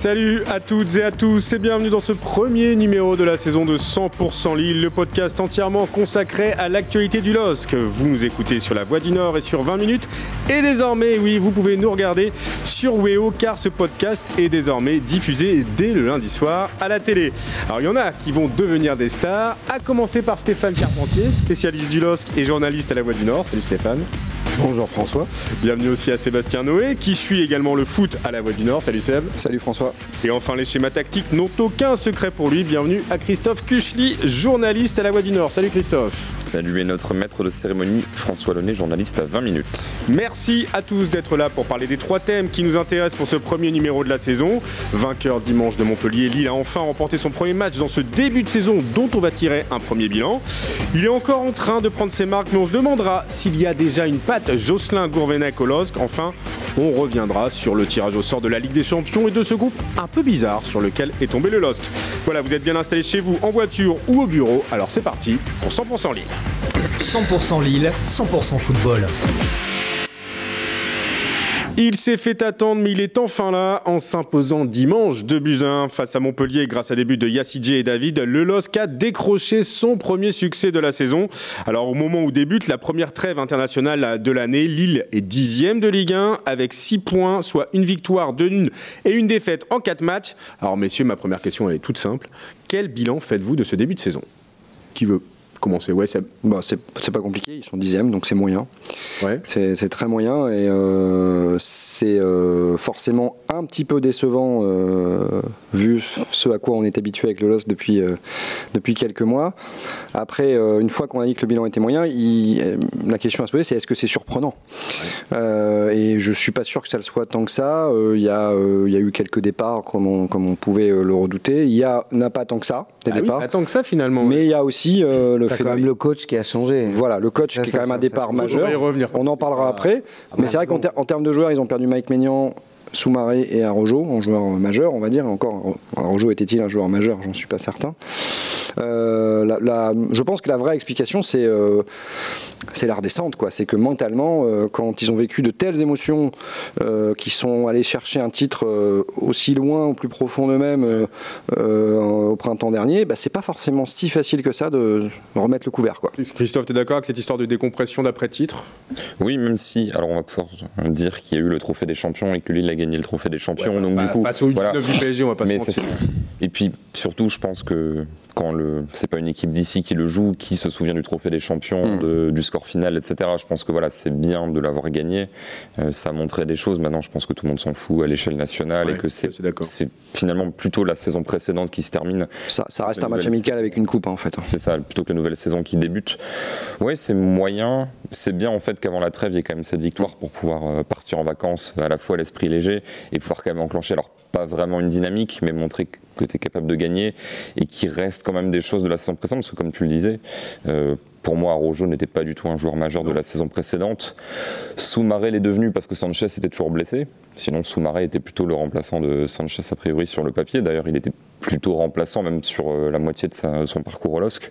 Salut à toutes et à tous et bienvenue dans ce premier numéro de la saison de 100% Lille, le podcast entièrement consacré à l'actualité du LOSC. Vous nous écoutez sur la Voix du Nord et sur 20 minutes et désormais, oui, vous pouvez nous regarder sur Weo car ce podcast est désormais diffusé dès le lundi soir à la télé. Alors il y en a qui vont devenir des stars, à commencer par Stéphane Carpentier, spécialiste du LOSC et journaliste à la Voix du Nord. Salut Stéphane. Bonjour François. Bienvenue aussi à Sébastien Noé qui suit également le foot à la Voix du Nord. Salut Seb. Salut François. Et enfin les schémas tactiques n'ont aucun secret pour lui. Bienvenue à Christophe Kuchli, journaliste à la Voix du Nord. Salut Christophe. Salut et notre maître de cérémonie François Launay, journaliste à 20 minutes. Merci à tous d'être là pour parler des trois thèmes qui nous intéressent pour ce premier numéro de la saison. Vainqueur dimanche de Montpellier, Lille a enfin remporté son premier match dans ce début de saison dont on va tirer un premier bilan. Il est encore en train de prendre ses marques, mais on se demandera s'il y a déjà une patte Jocelyn Gourvenec au LOSC. Enfin, on reviendra sur le tirage au sort de la Ligue des Champions et de ce groupe un peu bizarre sur lequel est tombé le LOSC. Voilà, vous êtes bien installés chez vous, en voiture ou au bureau. Alors c'est parti pour 100% Lille. 100% Lille, 100% football. Il s'est fait attendre, mais il est enfin là en s'imposant dimanche 2 buts 1 face à Montpellier grâce à des buts de Yassidje et David. Le LOSC a décroché son premier succès de la saison. Alors au moment où débute la première trêve internationale de l'année, Lille est dixième de Ligue 1 avec 6 points, soit une victoire, deux nuls et une défaite en 4 matchs. Alors messieurs, ma première question est toute simple. Quel bilan faites-vous de ce début de saison? Qui veut? Commencer Ouais. Bah, c'est c'est pas compliqué, ils sont dixièmes, donc c'est moyen. Ouais. C'est c'est très moyen et euh, c'est euh, forcément un petit peu décevant euh, vu ce à quoi on est habitué avec le LOS depuis, depuis quelques mois. Après, une fois qu'on a dit que le bilan était moyen, il- la question à se poser c'est est-ce que c'est surprenant? Et je suis pas sûr que ça le soit tant que ça. Il y, a, il y a eu quelques départs comme on, comme on pouvait le redouter. Il y a n'a pas tant que ça des Ah oui, départs. attends que ça finalement. Mais il y a aussi le T'as quand même le coach qui a changé. Voilà, le coach Ça, qui est ça, quand même un départ ça, on va majeur. y revenir. On en parlera Ah, après. Mais c'est vrai qu'en ter- en termes de joueurs, ils ont perdu Mike Maignan, Soumaré et Arojo en joueur majeur, on va dire. Encore, Arojo était-il un joueur majeur? J'en suis pas certain. Euh, la- la- je pense que la vraie explication, c'est euh, c'est la redescente. quoi. C'est que mentalement, euh, quand ils ont vécu de telles émotions, euh, qui sont allés chercher un titre euh, aussi loin, au plus profond d'eux-mêmes euh, au printemps dernier, bah, c'est pas forcément si facile que ça de remettre le couvert. Quoi. Christophe, tu es d'accord avec cette histoire de décompression d'après-titre? Oui, même si, alors on va pouvoir dire qu'il y a eu le trophée des champions et que Lille a gagné le trophée des champions, Ouais, donc fa- du coup, face au voilà. 19 du PSG, on va pas Mais se mentir. ça. Et puis surtout, je pense que quand le, c'est pas une équipe d'ici qui le joue, qui se souvient du trophée des champions, Mm. de- du score final, etc. Je pense que voilà, c'est bien de l'avoir gagné. Euh, ça a montré des choses. Maintenant, je pense que tout le monde s'en fout à l'échelle nationale Ouais, et que c'est finalement plutôt la saison précédente qui se termine Ça, ça reste un match amical avec une coupe hein, en fait. C'est ça, plutôt que la nouvelle saison qui débute. Ouais, c'est moyen. C'est bien en fait qu'avant la trêve, il y ait quand même cette victoire pour pouvoir euh, partir en vacances à la fois l'esprit léger et pouvoir quand même enclencher, alors pas vraiment une dynamique, mais montrer que tu es capable de gagner et qu'il reste quand même des choses de la saison précédente, parce que comme tu le disais, euh, pour moi, Arojo n'était pas du tout un joueur majeur de la saison précédente. Soumaré l'est devenu parce que Sanchez était toujours blessé. Sinon, Soumaré était plutôt le remplaçant de Sanchez a priori sur le papier. D'ailleurs, il était plutôt remplaçant même sur euh, la moitié de son parcours au LOSC.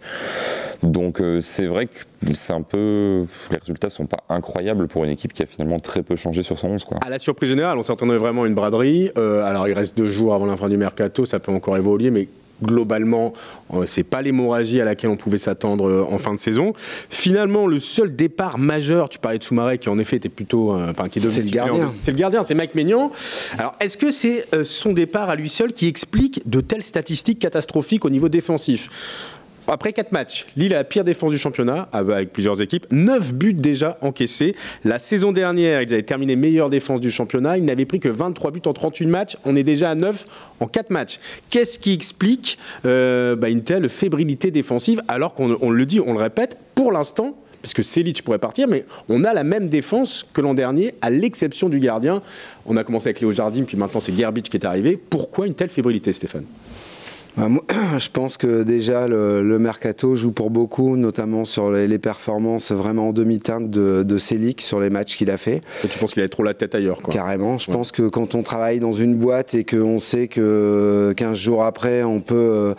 Donc euh, c'est vrai que c'est un peu les résultats sont pas incroyables pour une équipe qui a finalement très peu changé sur son 11 quoi. À la surprise générale, on s'attendait vraiment une braderie. Euh, alors, il reste deux jours avant la du mercato, ça peut encore évoluer, mais globalement, euh, c'est pas l'hémorragie à laquelle on pouvait s'attendre euh, en fin de saison. Finalement, le seul départ majeur, tu parlais de Soumaré, qui en effet était plutôt, euh, enfin, qui est devenu C'est le gardien. en- C'est le gardien, c'est Mike Maignan. Alors, est-ce que c'est euh, son départ à lui seul qui explique de telles statistiques catastrophiques au niveau défensif? Après 4 matchs, Lille a la pire défense du championnat, avec plusieurs équipes. 9 buts déjà encaissés. La saison dernière, ils avaient terminé meilleure défense du championnat. Ils n'avaient pris que 23 buts en 38 matchs. On est déjà à 9 en 4 matchs. Qu'est-ce qui explique euh, bah, une telle fébrilité défensive alors qu'on on le dit, on le répète, pour l'instant, parce que Selic pourrait partir, mais on a la même défense que l'an dernier, à l'exception du gardien. On a commencé avec Léo Jardim, puis maintenant c'est Gerbic qui est arrivé. Pourquoi une telle fébrilité, Stéphane? Moi, je pense que déjà le, le mercato joue pour beaucoup, notamment sur les, les performances vraiment en demi-teinte de, de Selic sur les matchs qu'il a fait. Et tu penses qu'il avait trop la tête ailleurs, quoi. Carrément. Je pense que quand on travaille dans une boîte et qu'on sait que 15 jours après, on peut euh,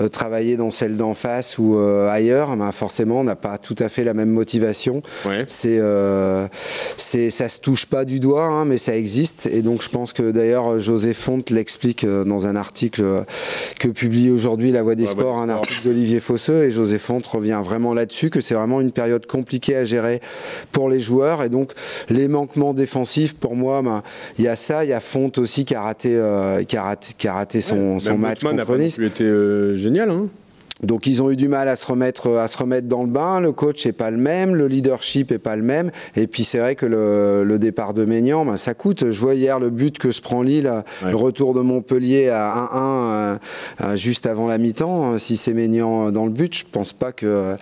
euh, travailler dans celle d'en face ou euh, ailleurs, ben forcément, on n'a pas tout à fait la même motivation. Ouais. C'est, euh, c'est, ça se touche pas du doigt, hein, mais ça existe. Et donc, je pense que d'ailleurs, José Fonte l'explique euh, dans un article euh, que publie aujourd'hui La Voix des Sports, un article d'Olivier Fosseux. Et José Fonte revient vraiment là-dessus, que c'est vraiment une période compliquée à gérer pour les joueurs. Et donc, les manquements défensifs, pour moi, ben, il y a ça. Il y a Fonte aussi qui a raté, euh, qui a raté, qui a raté son, son match n'a contre pas non Nice. plus été euh, génial, hein. Donc ils ont eu du mal à se remettre à se remettre dans le bain. Le coach est pas le même, le leadership est pas le même. Et puis c'est vrai que le, le départ de Maignan, ben, ça coûte. Je vois hier le but que se prend Lille, Ouais. le retour de Montpellier à 1-1 euh, euh, juste avant la mi-temps. Si c'est Maignan dans le but, je pense pas que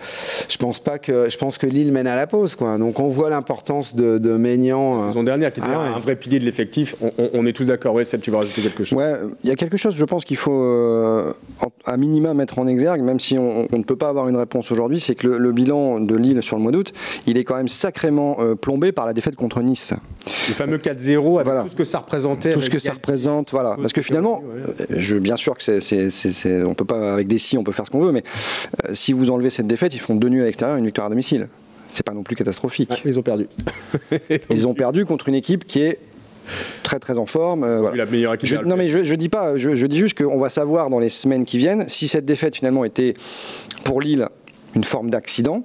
je pense pas que je pense que Lille mène à la pause quoi. Donc on voit l'importance de, de Maignan. La euh, saison dernière, qui était Ah ouais. un vrai pilier de l'effectif. On, on- on est tous d'accord. Ouais, Seb, tu vas rajouter quelque chose? Ouais, il y a quelque chose, je pense qu'il faut euh, en- à minima mettre en exergue, même si on, on ne peut pas avoir une réponse aujourd'hui, c'est que le, le bilan de Lille sur le mois d'août, il est quand même sacrément euh, plombé par la défaite contre Nice. Le fameux 4-0 avec Voilà. tout ce que ça représentait. Tout ce avec que ça représente, voilà. Parce que finalement, Ouais. euh, je, bien sûr que c'est, c'est, c'est- c'est- on peut pas avec des si, on peut faire ce qu'on veut, mais euh, si vous enlevez cette défaite, ils font deux nuls à l'extérieur, et une victoire à domicile. C'est pas non plus catastrophique. Ils ont perdu. Ils ont perdu contre une équipe qui est très très en forme. euh, voilà. La meilleure équipe. Je- non mais je, je dis pas, je, je dis juste qu'on va savoir dans les semaines qui viennent si cette défaite finalement était pour Lille une forme d'accident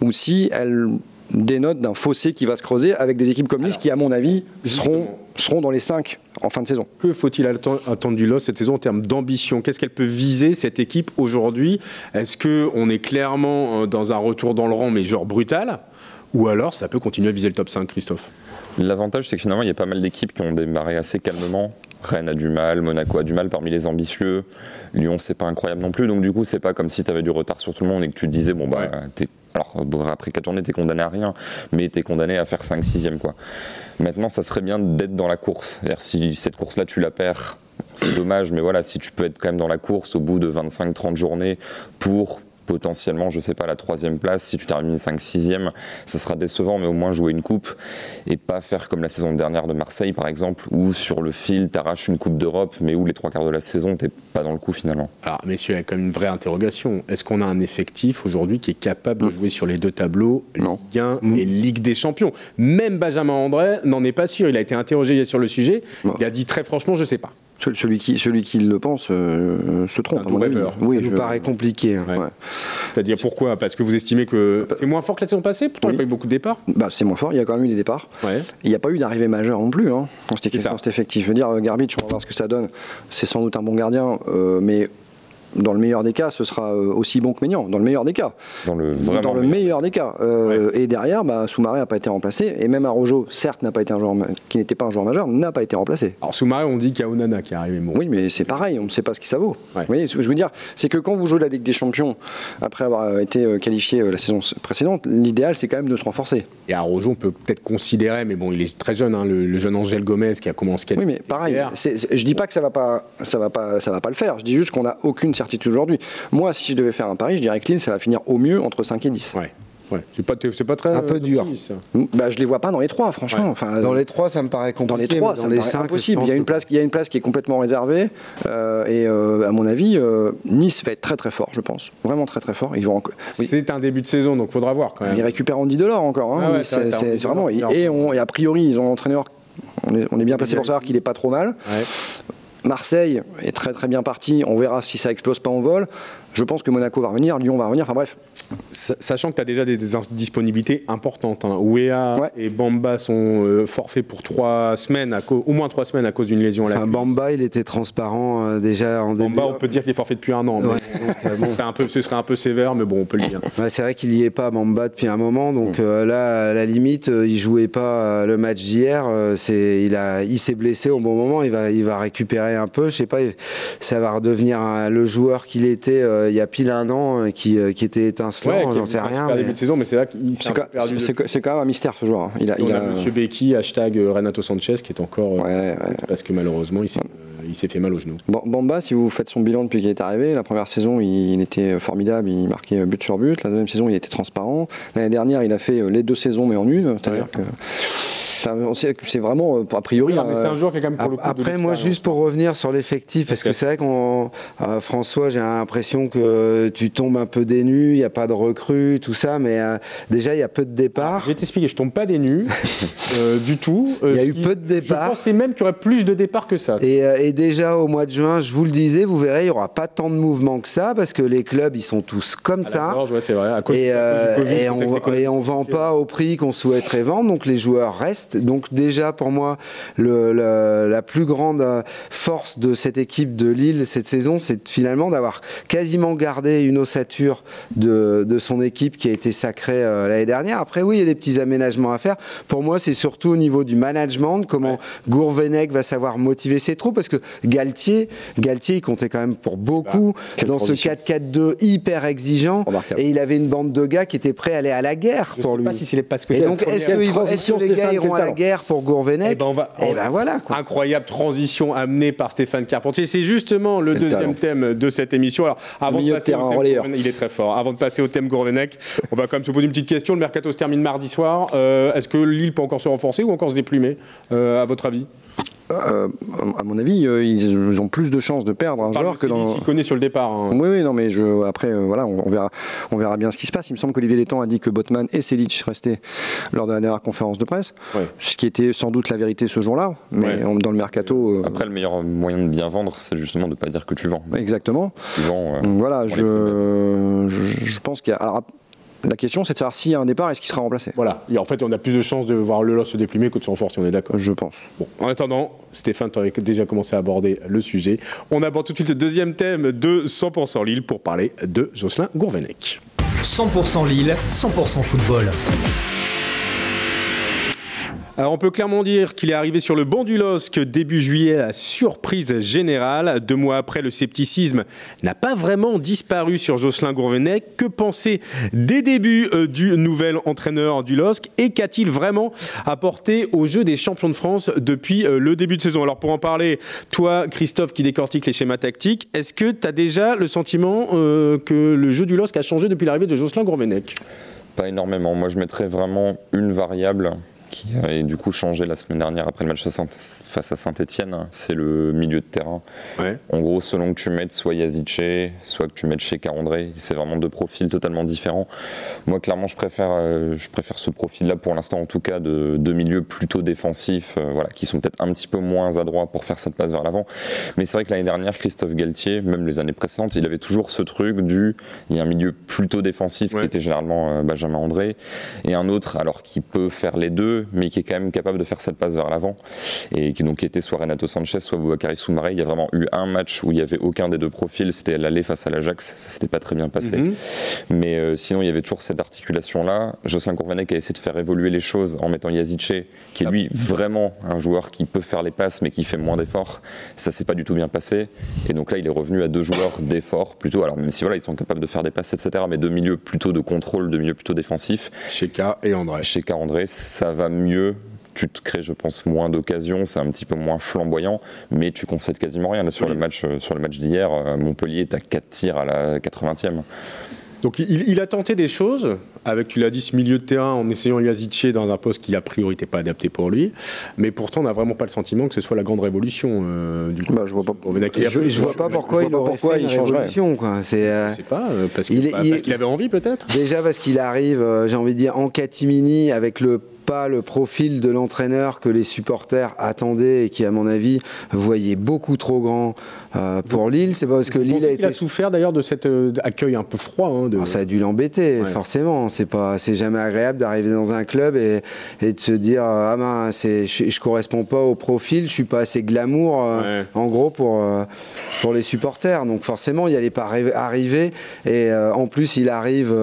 ou si elle dénote d'un fossé qui va se creuser avec des équipes comme Nice qui à mon avis seront, justement. seront dans les 5 en fin de saison. Que faut-il atten- attendre du LOS cette saison en termes d'ambition? Qu'est-ce qu'elle peut viser cette équipe aujourd'hui? Est-ce que on est clairement euh, dans un retour dans le rang, mais genre brutal? Ou alors ça peut continuer à viser le top 5, Christophe L'avantage, c'est que finalement, il y a pas mal d'équipes qui ont démarré assez calmement. Rennes a du mal, Monaco a du mal parmi les ambitieux. Lyon, c'est pas incroyable non plus. Donc, du coup, c'est pas comme si tu avais du retard sur tout le monde et que tu te disais, bon, bah, Ouais. t'es- alors, après 4 journées, t'es condamné à rien, mais t'es condamné à faire 5-6e, quoi. Maintenant, ça serait bien d'être dans la course. Si cette course-là, tu la perds, c'est dommage, mais voilà, si tu peux être quand même dans la course au bout de 25-30 journées pour potentiellement, je sais pas, la troisième place, si tu termines 5-6e, ça sera décevant, mais au moins jouer une coupe et pas faire comme la saison dernière de Marseille, par exemple, où sur le fil, t'arraches une coupe d'Europe, mais où les trois quarts de la saison, t'es pas dans le coup finalement. Alors, messieurs, il y a quand même une vraie interrogation. Est-ce qu'on a un effectif aujourd'hui qui est capable de jouer sur les deux tableaux, Non. Ligue 1 et Ligue des Champions? Même Benjamin André n'en est pas sûr. Il a été interrogé sur le sujet. Il a dit très franchement, je sais pas. Celui, qui, celui qui le pense euh, se trompe. Un rêveur. Oui, ça nous je- paraît compliqué. hein. Ouais. Ouais. C'est-à-dire pourquoi? Parce que vous estimez que c'est moins fort que la saison passée? Pourtant, il n'y a pas eu beaucoup de départs. Bah, c'est moins fort, il y a quand même eu des départs. Ouais. Il n'y a pas eu d'arrivée majeure non plus hein, cet dans cet effectif. Je veux dire, euh, Garbage, on va voir ce que ça donne. C'est sans doute un bon gardien, euh, mais dans le meilleur des cas, ce sera euh, aussi bon que Maignan. Dans le meilleur des cas. Dans le vraiment dans le meilleur. meilleur des cas. Euh, Et derrière, bah, Soumaré n'a pas été remplacé. Et même Arojo, certes, n'a pas été un joueur qui n'était pas un joueur majeur, n'a pas été remplacé. Alors, Soumaré, on dit qu'il y a Onana qui est arrivé. Bon. Oui, mais c'est pareil, on ne sait pas ce que ça vaut. Ouais. Vous voyez, ce que je veux dire, c'est que quand vous jouez la Ligue des Champions, après avoir euh, été qualifié la saison précédente, l'idéal, c'est quand même de se renforcer. Et Arojo, on peut peut-être considérer, mais bon, il est très jeune, hein, le, le jeune Angel Gomez qui a commencé. Oui, mais pareil, c'est- c'est- je dis pas que ça va pas, ça va pas, ça va pas le faire. Je dis juste qu'on n'a aucune certitude aujourd'hui. Moi, si je devais faire un pari, je dirais que Lille, ça va finir au mieux entre 5 et 10. Ouais. Ouais. C'est pas, très Un peu euh, dur. Bah, je les vois pas dans les trois, franchement. Ouais. Enfin, Dans les trois, ça me paraît compliqué. dans les trois, dans ça me les paraît impossible. Il y a une place, il y a une place qui est complètement réservée. euh, et euh, à mon avis, euh, Nice va être très très fort, je pense. Vraiment très très fort. Ils vont. Oui. C'est un début de saison, donc faudra voir quand même. Ils récupèrent Andy Delors encore. hein. Ah ouais, c'est vraiment. Et, on- et a priori, ils ont un entraîneur. On est, on est bien placé pour savoir qu'il est pas trop mal. Ouais. Marseille est très très bien parti. On verra si ça explose pas en vol. Je pense que Monaco va revenir, Lyon va revenir. Enfin bref, Sachant que tu as déjà des, des indisponibilités importantes. Hein. Ouéa Ouais. et Bamba sont euh, forfaits pour trois semaines, à au moins trois semaines à cause d'une lésion à la Enfin. Bamba, il était transparent euh, déjà en début. Bamba, on peut dire qu'il est forfait depuis un an. Ouais, donc, euh, ce, bon. serait un peu, ce serait un peu sévère, mais bon, on peut le dire. Ouais, c'est vrai qu'il y est pas Bamba depuis un moment, donc euh, là, à la limite, il jouait pas le match d'hier. c'est, il a, il s'est blessé au bon moment. Il va, il va récupérer un peu. Je sais pas, ça va redevenir le joueur qu'il était il y a pile un an, qui, qui était étincelant. Ouais, J'en sais rien. mais- début de saison, mais c'est là qu'il s'est c'est quand, perdu. c'est- c'est quand même un mystère ce joueur. hein. Il a, On il a a- Monsieur Becky, hashtag euh, Renato Sanchez, qui est encore. euh, Ouais, ouais. Parce que malheureusement, il s'est, euh, il il s'est fait mal au genou. Bon, Bamba, si vous faites son bilan depuis qu'il est arrivé, la première saison, il, était formidable, il marquait but sur but. La deuxième saison, il était transparent. L'année dernière, il a fait les deux saisons, mais en une. C'est-à-dire que c'est vraiment, euh, a priori. mais c'est un joueur qui est quand même pour le coup Après, moi, juste pour revenir sur l'effectif, parce que c'est vrai qu'on. Euh, François, j'ai l'impression que tu tombes un peu des nues, il n'y a pas de recrues, tout ça, mais euh, déjà, il y a peu de départs. Je vais t'expliquer, je tombe pas des nues du tout. Il y a eu peu de départs. Je pensais même qu'il y aurait plus de départs que ça. Et, et, déjà, au mois de juin, je vous le disais, vous verrez, il n'y aura pas tant de mouvements que ça, parce que les clubs, ils sont tous comme ça. Gorge, ouais, vrai, à cause, et, COVID, et, on, et on vend pas au prix qu'on souhaiterait vendre, donc les joueurs restent. Donc déjà, pour moi, le, la plus grande force de cette équipe de Lille cette saison, c'est finalement d'avoir quasiment gardé une ossature de, de, son équipe qui a été sacrée euh, l'année dernière. Après, oui, il y a des petits aménagements à faire. Pour moi, c'est surtout au niveau du management, comment Gourvenec va savoir motiver ses troupes, parce que Galtier, Galtier, il comptait quand même pour beaucoup bah, dans ce 4-4-2 hyper exigeant, et il avait une bande de gars qui étaient prêts à aller à la guerre Je pour sais lui. Pas si c'est parce que et donc, est-ce que, est que les gars iront à la guerre pour Gourvenec eh ben, on va, eh ben voilà, quoi. Incroyable transition amenée par Stéphane Carpentier. C'est justement le deuxième thème de cette émission. Alors, avant de passer au thème il est très fort. Avant de passer au thème Gourvenec, on va quand même se poser une petite question. Le mercato se termine mardi soir. Euh, est-ce que Lille peut encore se renforcer ou encore se déplumer, euh, à votre avis? Euh, à mon avis, euh, ils ont plus de chances de perdre un joueur que dans. Qui connaît sur le départ. Hein. Oui, oui, non, mais je, après, euh, voilà, on, verra, on verra bien ce qui se passe. Il me semble qu'Olivier Létang a dit que Botman et Selic restaient lors de la dernière conférence de presse, ce qui était sans doute la vérité ce jour-là, mais dans le mercato. Après, le meilleur moyen de bien vendre, c'est justement de ne pas dire que tu vends. Exactement. Tu vends. voilà, je, je, je, pense qu'il y a. La question, c'est de savoir s'il y a un départ, est-ce qu'il sera remplacé Voilà. Et en fait, on a plus de chances de voir le LOS se déplumer que de se renforcer, on est d'accord Je pense. Bon, en attendant, Stéphane, tu avais déjà commencé à aborder le sujet. On aborde tout de suite le deuxième thème de 100% Lille pour parler de Jocelyn Gourvenec. 100% Lille, 100% football. Alors on peut clairement dire qu'il est arrivé sur le banc du LOSC début juillet à la surprise générale. Deux mois après, le scepticisme n'a pas vraiment disparu sur Jocelyn Gourvenec. Que penser des débuts euh, du nouvel entraîneur du LOSC? Et qu'a-t-il vraiment apporté au jeu des champions de France depuis euh, le début de saison? Alors pour en parler, toi Christophe qui décortique les schémas tactiques, est-ce que tu as déjà le sentiment euh, que le jeu du LOSC a changé depuis l'arrivée de Jocelyn Gourvenec? Pas énormément. Moi je mettrais vraiment une variable qui a du coup changé la semaine dernière après le match face à Saint-Etienne, c'est le milieu de terrain. En gros, selon que tu mettes soit Yazice, soit que tu mettes chez André, c'est vraiment deux profils totalement différents. Moi, clairement, je préfère, euh, je préfère ce profil-là pour l'instant, en tout cas, de, de milieux plutôt défensifs, euh, voilà, qui sont peut-être un petit peu moins adroits pour faire cette passe vers l'avant. Mais c'est vrai que l'année dernière, Christophe Galtier, même les années précédentes, il avait toujours ce truc du, il y a un milieu plutôt défensif qui était généralement euh, Benjamin André, et un autre, alors qui peut faire les deux, mais qui est quand même capable de faire cette passe vers l'avant, et qui donc était soit Renato Sanchez, soit Boubacar Soumaré. Il y a vraiment eu un match où il n'y avait aucun des deux profils, c'était l'aller face à l'Ajax, ça s'était pas très bien passé. Mhm. Mais euh, sinon, il y avait toujours cette articulation-là. Jocelyn Courvanec a essayé de faire évoluer les choses en mettant Yazice, qui est lui vraiment un joueur qui peut faire les passes, mais qui fait moins d'efforts. Ça s'est pas du tout bien passé. Et donc là, il est revenu à deux joueurs d'efforts plutôt. Alors même si voilà, ils sont capables de faire des passes, etc., mais deux milieux plutôt de contrôle, deux milieux plutôt défensifs. Sheka et André. Sheka André, ça va mieux tu te crées, je pense, moins d'occasions, c'est un petit peu moins flamboyant, mais tu concèdes quasiment rien. sur, le match, euh, sur le match d'hier, euh, Montpellier, tu as 4 tirs à la 80e. Donc il, a tenté des choses, avec, tu l'as dit, ce milieu de terrain en essayant Yazice dans un poste qui a priori n'était pas adapté pour lui. Mais pourtant, on n'a vraiment pas le sentiment que ce soit la grande révolution euh, du coup. Bah, je vois pas, je, je, vois pas pourquoi il aurait fait une révolution. Quoi. C'est, sais pas, parce, qu'il avait envie peut-être Déjà parce qu'il arrive, j'ai envie de dire, en catimini avec le pas le profil de l'entraîneur que les supporters attendaient et qui, à mon avis, voyait beaucoup trop grand euh, pour Lille. C'est parce que Lille a, été... a souffert d'ailleurs de cet euh, accueil un peu froid. Hein, ah, ça a dû l'embêter, forcément. C'est pas, c'est jamais agréable d'arriver dans un club et, et, de se dire ah ben, c'est, je, je, correspond pas au profil, je suis pas assez glamour, euh, en gros pour pour les supporters. Donc forcément, il allait pas arriver et en plus il arrive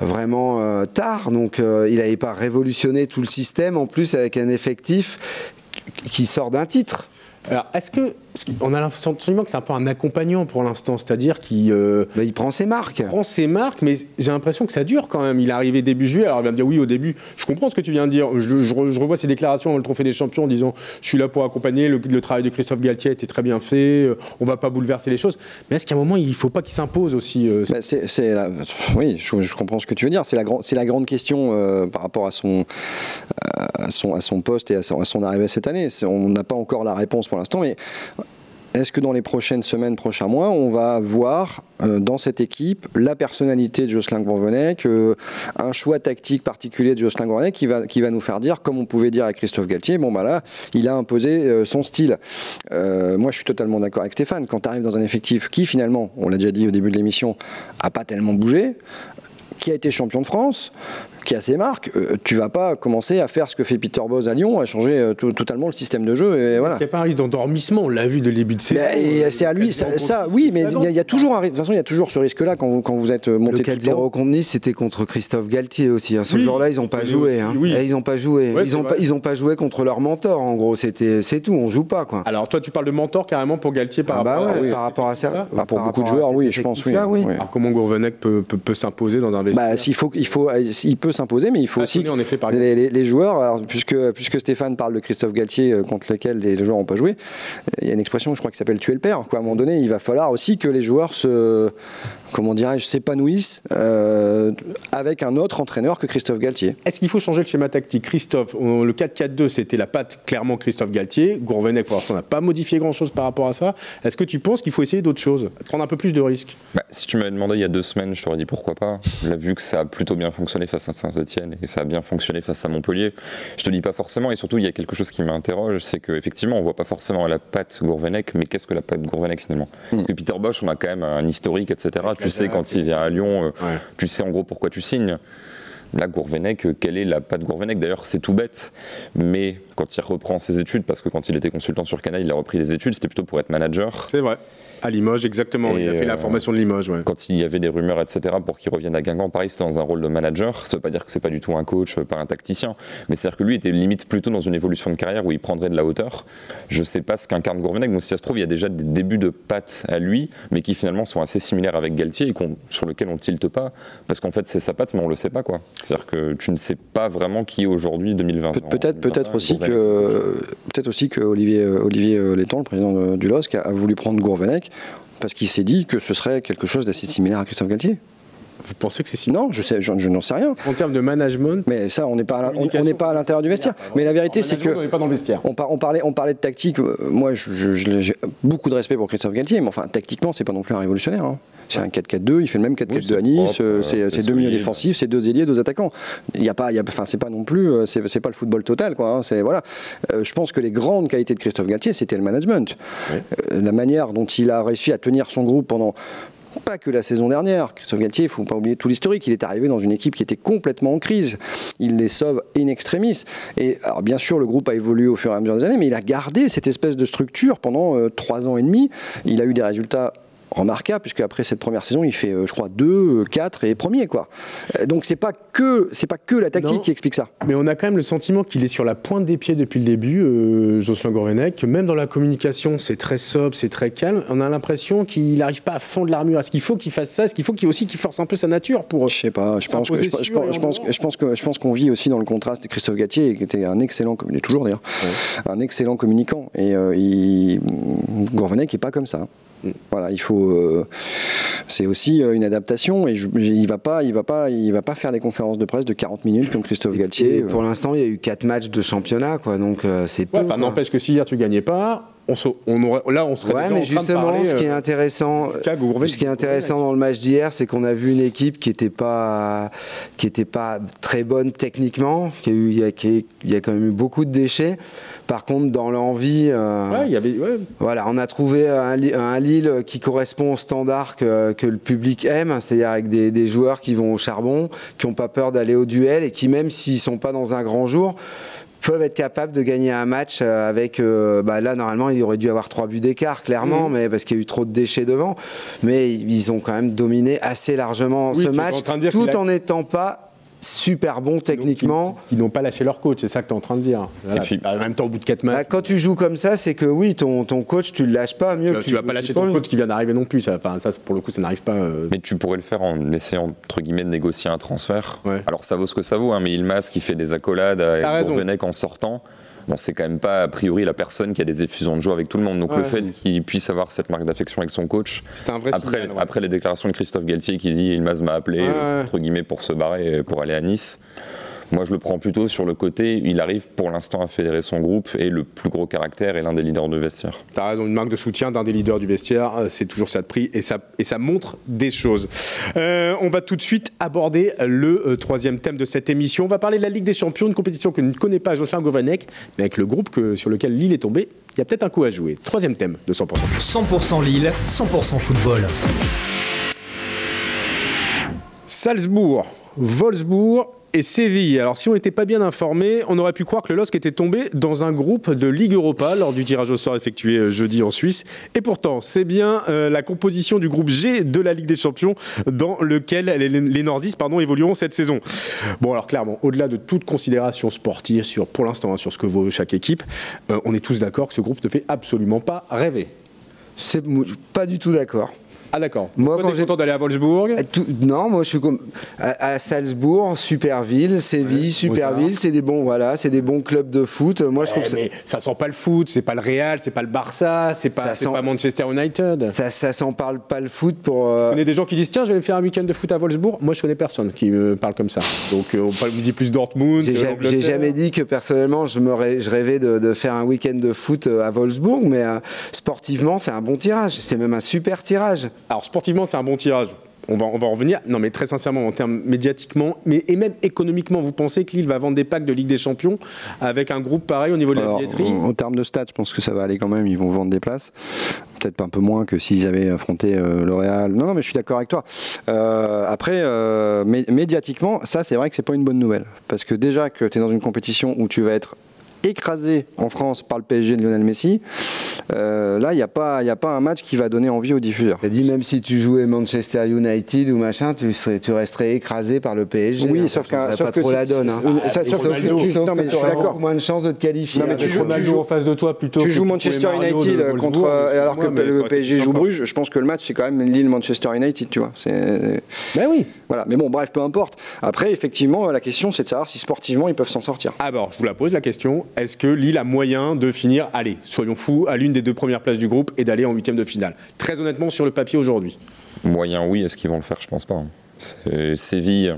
vraiment tard, donc il n'allait pas révolutionner tout le système, en plus avec un effectif qui sort d'un titre. Alors, est-ce que. On a sentiment que c'est un peu un accompagnant pour l'instant, c'est-à-dire qu'il. euh, il prend ses marques. prend ses marques, mais j'ai l'impression que ça dure quand même. Il est arrivé début juillet, alors il va me dire oui au début. Je comprends ce que tu viens de dire. Je, je re- je revois ses déclarations avant le Trophée des Champions en disant je suis là pour accompagner. Le, le travail de Christophe Galtier a été très bien fait. euh, On va pas bouleverser les choses. Mais est-ce qu'à un moment il faut pas qu'il s'impose aussi euh, Bah, c'est, c'est la- oui, je, je comprends ce que tu veux dire. C'est la, grand- c'est la grande question euh, par rapport à son, à, son, poste et à son, arrivée cette année. On n'a pas encore la réponse pour l'instant, mais est-ce que dans les prochaines semaines, prochains mois, on va voir euh, dans cette équipe la personnalité de Jocelyn Gourvenec, euh, un choix tactique particulier de Jocelyn Gourvenec qui va, qui va nous faire dire, comme on pouvait dire à Christophe Galtier, bon bah là, il a imposé euh, son style. Euh, moi, je suis totalement d'accord avec Stéphane. Quand tu arrives dans un effectif qui, finalement, on l'a déjà dit au début de l'émission, a pas tellement bougé, qui a été champion de France, qui a ses marques, euh, tu vas pas commencer à faire ce que fait Peter Bosz à Lyon, à changer euh, to- totalement le système de jeu. Et voilà. Qu'il n'y a pas un risque d'endormissement On l'a vu de début de saison. Euh, c'est à lui, ça, ça, oui, mais il y, a- il y a toujours un risque. De toute façon, il y a toujours ce risque-là quand vous, quand vous êtes monté Le tout le temps. 4-0 contre Nice, c'était contre Christophe Galtier aussi. hein. Ce Oui. jour-là, ils n'ont pas Oui, joué. aussi, hein. oui. Et ils n'ont pas joué. Ouais, ils n'ont pas, ils ont pas joué contre leur mentor. En gros, c'était, c'est tout. On joue pas quoi. Alors toi, tu parles de mentor carrément pour Galtier par Ah bah rapport à ouais, oui, par rapport à ça. Bah, pour beaucoup de joueurs, oui, je pense, oui. Alors comment Gourvenec peut, peut, peut s'imposer dans un vestiaire Bah, faut, il faut, il peut s'imposer, mais il faut Ah, aussi en effet, les, les- les joueurs. Alors, puisque, puisque Stéphane parle de Christophe Galtier euh, contre lequel les, les joueurs n'ont pas joué, il y a une expression, je crois, qui s'appelle tuer le père. Quoi. À un moment donné, il va falloir aussi que les joueurs se, comment dirais-je, s'épanouissent euh, avec un autre entraîneur que Christophe Galtier. Est-ce qu'il faut changer le schéma tactique? Christophe, on- le 4-4-2, c'était la patte clairement Christophe Galtier. Gourvenec, pour l'instant, n'a pas modifié grand-chose par rapport à ça. Est-ce que tu penses qu'il faut essayer d'autres choses Prendre un peu plus de risques? Bah, si tu m'avais demandé il y a deux semaines, je t'aurais dit pourquoi pas. Là, vu que ça a plutôt bien fonctionné face à Saint-Etienne et ça a bien fonctionné face à Montpellier, je te dis pas forcément. Et surtout, il y a quelque chose qui m'interroge, c'est qu'effectivement, on voit pas forcément la patte Gourvenec, mais qu'est-ce que la patte Gourvenec finalement? Parce que Peter Bosch, on a quand même un historique, etc. tu sais, quand il vient à Lyon, euh, Ouais. tu sais en gros pourquoi tu signes. Là, Gourvenec, euh, quelle est la patte Gourvenec? D'ailleurs, c'est tout bête, mais quand il reprend ses études, parce que quand il était consultant sur Canal, il a repris les études, c'était plutôt pour être manager. C'est vrai. À Limoges, exactement. Et, il a fait la euh, formation de Limoges, ouais. Quand il y avait des rumeurs, etc., pour qu'il revienne à Guingamp, pareil, c'était dans un rôle de manager. Ça veut pas dire que c'est pas du tout un coach, pas un tacticien, mais c'est-à-dire que lui était limite plutôt dans une évolution de carrière où il prendrait de la hauteur. Je sais pas ce qu'incarne Gourvenec, donc si ça se trouve, il y a déjà des débuts de pattes à lui, mais qui finalement sont assez similaires avec Galtier et sur lesquels on tilte pas, parce qu'en fait c'est sa patte, mais on le sait pas, quoi. C'est-à-dire que tu ne sais pas vraiment qui est aujourd'hui 2020. Pe- Peut-être, peut-être aussi que, peut-être aussi que Olivier, euh, Olivier euh, Létang, le président de- du LOSC, a, a voulu prendre Gourvenec parce qu'il s'est dit que ce serait quelque chose d'assez similaire à Christophe Galtier. Vous pensez que c'est si Non, je sais, je, je n'en sais rien. En termes de management, Mais ça, on n'est pas, à la- on- on n'est pas à l'intérieur du vestiaire. Mais la vérité, c'est que on n'est pas dans le vestiaire. on, par- on parlait, on parlait de tactique. euh, Moi, j'ai beaucoup de respect pour Christophe Galtier, mais enfin, tactiquement, c'est pas non plus un révolutionnaire. hein. C'est un 4-4-2, il fait le même 4-4-2 Oui, à Nice, euh, euh, c'est deux milieux défensifs, c'est deux ailiers, deux attaquants. Il y a pas, il y a, enfin, c'est pas non plus, euh, c'est pas le football total, quoi. hein. C'est voilà. Euh, je pense que les grandes qualités de Christophe Galtier, c'était le management, Euh, la manière dont il a réussi à tenir son groupe pendant. Pas que la saison dernière. Christophe Galtier, il ne faut pas oublier tout l'historique. Il est arrivé dans une équipe qui était complètement en crise. Il les sauve in extremis. Et alors, bien sûr, le groupe a évolué au fur et à mesure des années, mais il a gardé cette espèce de structure pendant euh, trois ans et demi. Il a eu des résultats remarquable puisque après cette première saison il fait euh, je crois 2, 4 et premier quoi. Euh, Donc c'est pas que c'est pas que la tactique Non. qui explique ça. Mais on a quand même le sentiment qu'il est sur la pointe des pieds depuis le début, euh, Jocelyn Gourvenec, que même dans la communication, c'est très sobre, c'est très calme. On a l'impression qu'il n'arrive pas à fondre l'armure. Est-ce qu'il faut qu'il fasse ça? Est-ce qu'il faut qu'il aussi qu'il force un peu sa nature pour Je sais pas, je pense que je, pense- je en pense dehors. je pense que je pense qu'on vit aussi dans le contraste de Christophe Gatier qui était un excellent comme il est toujours d'ailleurs un excellent communicant et euh, il Gourvenec est pas comme ça. Voilà, il faut. euh, c'est aussi euh, une adaptation et je- il va pas, il va pas, il va pas faire des conférences de presse de 40 minutes comme Christophe Galtier. Et euh. pour l'instant, il y a eu quatre matchs de championnat, quoi. Donc euh, c'est peu. Ouais, Enfin, quoi. n'empêche que si hier tu gagnais pas, on, se- on aurait, là on serait Ouais, déjà mais en train de justement, parler, ce qui est euh, intéressant, ce qui est intéressant dans le match d'hier, c'est qu'on a vu une équipe qui était pas, qui était pas très bonne techniquement, qui a eu, il y a, qui- il y a quand même eu beaucoup de déchets. Par contre, dans l'envie, euh, Ouais, il y avait. ouais. voilà, on a trouvé un Lille qui correspond au standard que, que le public aime, c'est-à-dire avec des, des joueurs qui vont au charbon, qui n'ont pas peur d'aller au duel et qui, même s'ils sont pas dans un grand jour, peuvent être capables de gagner un match euh, avec. euh, bah là, normalement, il aurait dû avoir trois buts d'écart, clairement, Mhm. mais parce qu'il y a eu trop de déchets devant. Mais ils ont quand même dominé assez largement Oui, ce match, en tout en n'étant pas super bons techniquement. Qui, qui n'ont pas lâché leur coach, c'est ça que tu es en train de dire. Voilà. Et puis- en même temps, au bout de 4 matchs, Bah, quand tu joues comme ça, c'est que oui, ton, ton coach, tu le lâches pas mieux tu, que tu vas pas lâcher ton coach qui vient d'arriver non plus. Ça, enfin, ça, pour le coup, ça n'arrive pas. euh, Mais tu pourrais le faire en essayant, entre guillemets, de négocier un transfert. Ouais. Alors ça vaut ce que ça vaut, hein, mais Ilmaz qui fait des accolades à. Gourvenec en sortant, bon, c'est quand même pas a priori la personne qui a des effusions de joie avec tout le monde. Donc le fait qu'il puisse avoir cette marque d'affection avec son coach, un vrai après, signal, ouais. après les déclarations de Christophe Galtier qui dit Ilmaz m'a appelé, Ouais, entre guillemets, pour se barrer, et pour aller à Nice. Moi, je le prends plutôt sur le côté, il arrive pour l'instant à fédérer son groupe et le plus gros caractère est l'un des leaders de vestiaire. T'as raison, une marque de soutien d'un des leaders du vestiaire, euh, c'est toujours ça de prix et ça, et ça montre des choses. Euh, on va tout de suite aborder le euh, troisième thème de cette émission. On va parler de la Ligue des Champions, une compétition que ne connaît pas Jocelyn Govanek, mais avec le groupe que, sur lequel Lille est tombé, il y a peut-être un coup à jouer. Troisième thème de 100%. 100% Lille, 100% football. Salzbourg, Wolfsburg et Séville. Alors si on n'était pas bien informé, on aurait pu croire que le LOSC était tombé dans un groupe de Ligue Europa lors du tirage au sort effectué euh, jeudi en Suisse. Et pourtant, c'est bien euh, la composition du groupe G de la Ligue des Champions dans lequel les, nordistes pardon, évolueront cette saison. Bon alors clairement, au-delà de toute considération sportive sur, pour l'instant hein, sur ce que vaut chaque équipe, euh, on est tous d'accord que ce groupe ne fait absolument pas rêver. C'est pas du tout d'accord. Ah d'accord. Moi, Toi, quand j'ai- content d'aller à Wolfsburg Euh, tout- non, moi je suis comme à, à Salzbourg, super ville, Séville, super Mozart. ville, c'est des bons voilà, c'est des bons clubs de foot. Moi je trouve Eh, ça, mais ça sent pas le foot, c'est pas le Real, c'est pas le Barça, c'est pas, Ça sent- pas Manchester United. ça, ça s'en parle pas le foot pour. Je euh, connais des gens qui disent tiens, je vais me faire un week-end de foot à Wolfsburg. Moi, je connais personne qui me parle comme ça. Donc, euh, on me dit plus Dortmund. J'ai euh, jamais, jamais dit que personnellement je, me rê- je rêvais de, de faire un week-end de foot euh, à Wolfsburg, mais euh, sportivement c'est un bon tirage, c'est même un super tirage. Alors, sportivement, c'est un bon tirage. On va, on va en revenir. Non, mais très sincèrement, en termes médiatiquement, mais, et même économiquement, vous pensez que Lille va vendre des packs de Ligue des Champions avec un groupe pareil au niveau de la billetterie en, en termes de stats, je pense que ça va aller quand même. Ils vont vendre des places. Peut-être pas un peu moins que s'ils avaient affronté euh, le Real. Non, non, mais je suis d'accord avec toi. Euh, après, euh, mé- médiatiquement, ça, c'est vrai que c'est pas une bonne nouvelle. Parce que déjà que tu es dans une compétition où tu vas être écrasé en France par le PSG de Lionel Messi, euh, là, il n'y a, pas- il y a pas un match qui va donner envie aux diffuseurs. T'as dit même si tu jouais Manchester United ou machin, tu, serais, tu resterais écrasé par le PSG. Oui, hein, sauf changerait sauf pas que trop si- la donne. hein. ça- sauf que- que, tu- sauf non, mais que je suis t'aurais d'accord. moins de chances de te qualifier. Non, mais avec tu joues- Ronaldo tu joues- en face de toi plutôt. Tu que joues pour Manchester de United contre, alors que le PSG joue. Bruges. Je pense que le match c'est quand même Lille-Manchester United, tu vois. C'est Ben oui. voilà. Mais bon, bref, peu importe. Après, effectivement, la question c'est de savoir si sportivement ils peuvent s'en sortir. Alors, je vous la pose la question est-ce que Lille a moyen de finir, allez, soyons fous, à l'une des deux premières places du groupe et d'aller en huitième de finale? Très honnêtement, sur le papier aujourd'hui. Moyen, oui. Est-ce qu'ils vont le faire? Je pense pas. hein. Séville.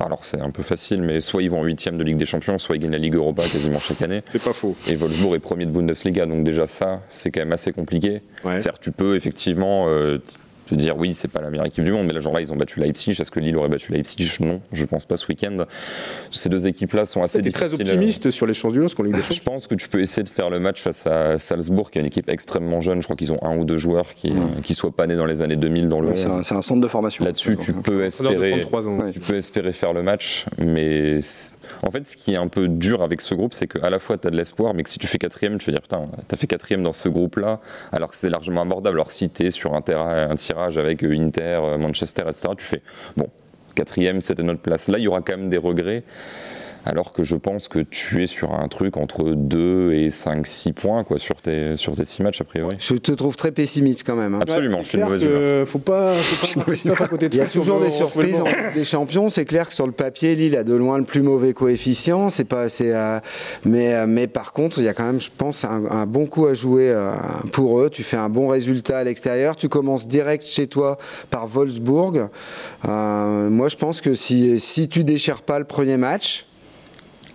Alors c'est un peu facile, mais soit ils vont en huitième de Ligue des Champions, soit ils gagnent la Ligue Europa quasiment chaque année. C'est pas faux. Et Wolfsburg est premier de Bundesliga, donc déjà ça, c'est quand même assez compliqué. Ouais. C'est-à-dire tu peux effectivement euh, te dire oui, c'est pas la meilleure équipe du monde, mais là, genre là, ils ont battu Leipzig. Est-ce que Lille aurait battu Leipzig? Non, je pense pas ce week-end. Ces deux équipes-là sont assez T'es très difficiles. optimiste sur les chances du LOSC en Ligue des Je pense que tu peux essayer de faire le match face à Salzbourg, qui est une équipe extrêmement jeune. Je crois qu'ils ont un ou deux joueurs qui, euh, qui soient pas nés dans les années 2000 dans le Ouais, c'est 11. un, c'est un centre de formation. Là-dessus, tu peux de espérer. 33 ans. Ouais. Tu peux espérer faire le match, mais en fait, ce qui est un peu dur avec ce groupe, c'est qu'à la fois tu as de l'espoir, mais que si tu fais quatrième, tu vas dire putain, t'as fait quatrième dans ce groupe-là, alors que c'est largement abordable. Alors si t'es sur un, un tirage avec Inter, euh, Manchester, etc., tu fais bon, quatrième, c'était notre place. Là, il y aura quand même des regrets. Alors que je pense que tu es sur un truc entre 2 et 5, 6 points quoi, sur tes, sur tes 6 matchs a priori. Je te trouve très pessimiste quand même. hein. Absolument, Ouais, je c'est suis clair mauvaise que humeur. Faut pas, faut pas, faut pas à côté de Il y a toujours des surprises en des champions. C'est clair que sur le papier, Lille a de loin le plus mauvais coefficient. C'est pas, c'est, euh, mais, euh, mais par contre, il y a quand même, je pense, un, un bon coup à jouer euh, pour eux. Tu fais un bon résultat à l'extérieur. Tu commences direct chez toi par Wolfsburg. Euh, moi, je pense que si, si tu déchires pas le premier match,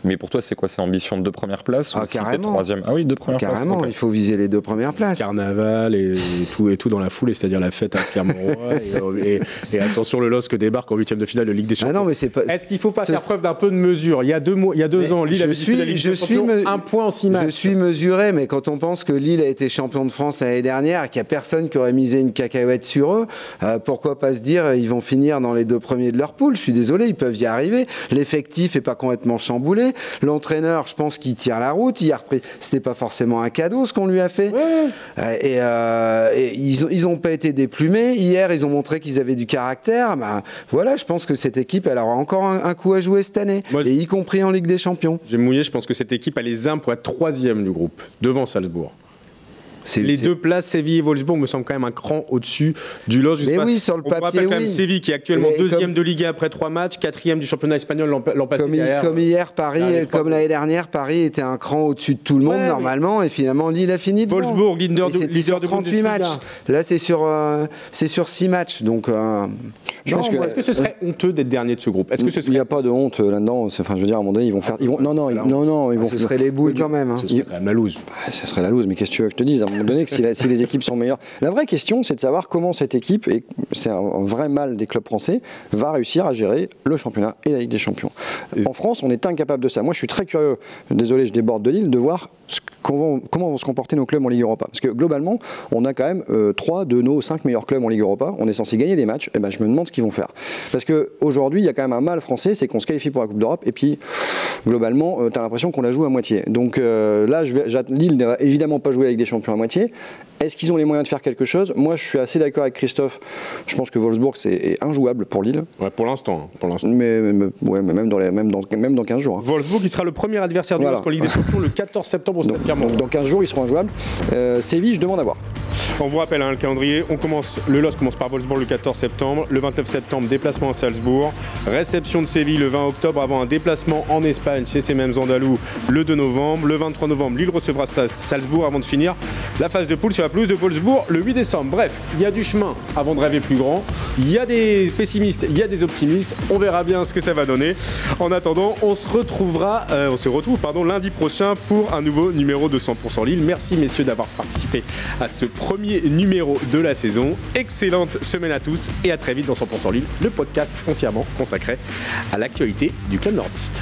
Mais pour toi, c'est quoi C'est ambition de deux premières places Ah, ou si t'es carrément. troisième? Ah oui, deux premières carrément, places. il faut viser les deux premières places. Carnaval et, tout et tout dans la foule, et c'est-à-dire la fête à Clermont-Roi et, et- et attention le LOSC débarque en huitième de finale de Ligue des Ah Champions. non, mais c'est pas. Est-ce qu'il faut pas faire preuve d'un peu de mesure? Il y a deux mois, il y a deux Mais ans, Lille je avait suis- disputé la Ligue je des suis me- un point en six Je matchs. suis mesuré, mais quand on pense que Lille a été champion de France l'année dernière et qu'il n'y a personne qui aurait misé une cacahuète sur eux, euh, pourquoi pas se dire euh, ils vont finir dans les deux premiers de leur poule? Je suis désolé, ils peuvent y arriver. L'effectif est pas complètement chamboulé. L'entraîneur, je pense qu'il tire la route. Il a repris. C'était pas forcément un cadeau ce qu'on lui a fait. Euh, Et, euh, et ils, ont, ils ont pas été déplumés. Hier, ils ont montré qu'ils avaient du caractère. Ben, voilà, je pense que cette équipe, elle aura encore un, un coup à jouer cette année, Moi, et y compris en Ligue des Champions. J'ai mouillé, je pense que cette équipe a les armes pour être troisième du groupe, devant Salzbourg. C'est- Les c'est- deux places, Séville et Wolfsburg, me semblent quand même un cran au-dessus du lot. Mais pas, oui, sur le on papier, rappelle quand même oui. Séville qui est actuellement Et deuxième comme- de Ligue 1 après trois matchs, quatrième du championnat espagnol l'an l'an passé. Comme, derrière. comme hier, Paris, Ah, comme l'année dernière, Paris était un cran au-dessus de tout le monde Ouais, mais- normalement, et finalement Lille a fini devant. Wolfsburg, leader de- leader de 38 Bundesliga. matchs. Là, c'est sur, euh, c'est sur 6 matchs, donc. euh, Je non, pense que- moi, Est-ce que ce serait honteux d'être dernier de ce groupe? Est-ce que ce Il n'y a pas de honte euh, là-dedans. Enfin, je veux dire, à un moment donné, ils vont faire. Ils vont, non, non, ils- non, non, ils vont. ce serait les boules quand même. hein. ce serait la loose ça serait la loose, mais qu'est-ce que tu veux que je te dise? À un moment donné, que si, la- si les équipes sont meilleures. La vraie question, c'est de savoir comment cette équipe, et c'est un, un vrai mal des clubs français, va réussir à gérer le championnat et la Ligue des Champions. En France, on est incapable de ça. Moi, je suis très curieux, désolé, je déborde de Lille, de voir ce qu'on comment vont se comporter nos clubs en Ligue Europa. Parce que globalement, on a quand même euh, trois de nos cinq meilleurs clubs en Ligue Europa. On est censé gagner des matchs. Et ben, je me demande ce qu'ils vont faire. Parce qu'aujourd'hui, il y a quand même un mal français, c'est qu'on se qualifie pour la Coupe d'Europe. Et puis, globalement, tu as l'impression qu'on la joue à moitié. Donc euh, là, Lille ne va évidemment pas jouer avec des champions à moitié. Est-ce qu'ils ont les moyens de faire quelque chose? Moi, je suis assez d'accord avec Christophe. Je pense que Wolfsburg, c'est est injouable pour Lille. Ouais, pour l'instant. hein, pour l'instant. Mais, mais- ouais, mais même, dans les, même, dans, même dans 15 jours. hein. Wolfsburg, il sera le premier adversaire du Voilà. En Ligue des Champions le 14 septembre au Stade Donc, Pierre-Mauroy. donc, dans 15 jours, ils seront injouables. Euh, Séville, je demande à voir. On vous rappelle hein, le calendrier. On commence, le LOS commence par Wolfsburg le 14 septembre. Le 29 septembre, déplacement à Salzbourg. Réception de Séville le 20 octobre avant un déplacement en Espagne chez ces mêmes Andalous le 2 novembre. Le 23 novembre, Lille recevra Sa- Salzbourg avant de finir la phase de poule sur la pelouse de Wolfsburg le 8 décembre. Bref, il y a du chemin avant de rêver plus grand. Il y a des pessimistes, il y a des optimistes. On verra bien ce que ça va donner. En attendant, on se retrouvera, euh, on se retrouve pardon, lundi prochain pour un nouveau numéro de 100% Lille. Merci messieurs d'avoir participé à ce premier numéro de la saison. Excellente semaine à tous et à très vite dans 100% Lille, le podcast entièrement consacré à l'actualité du club nordiste.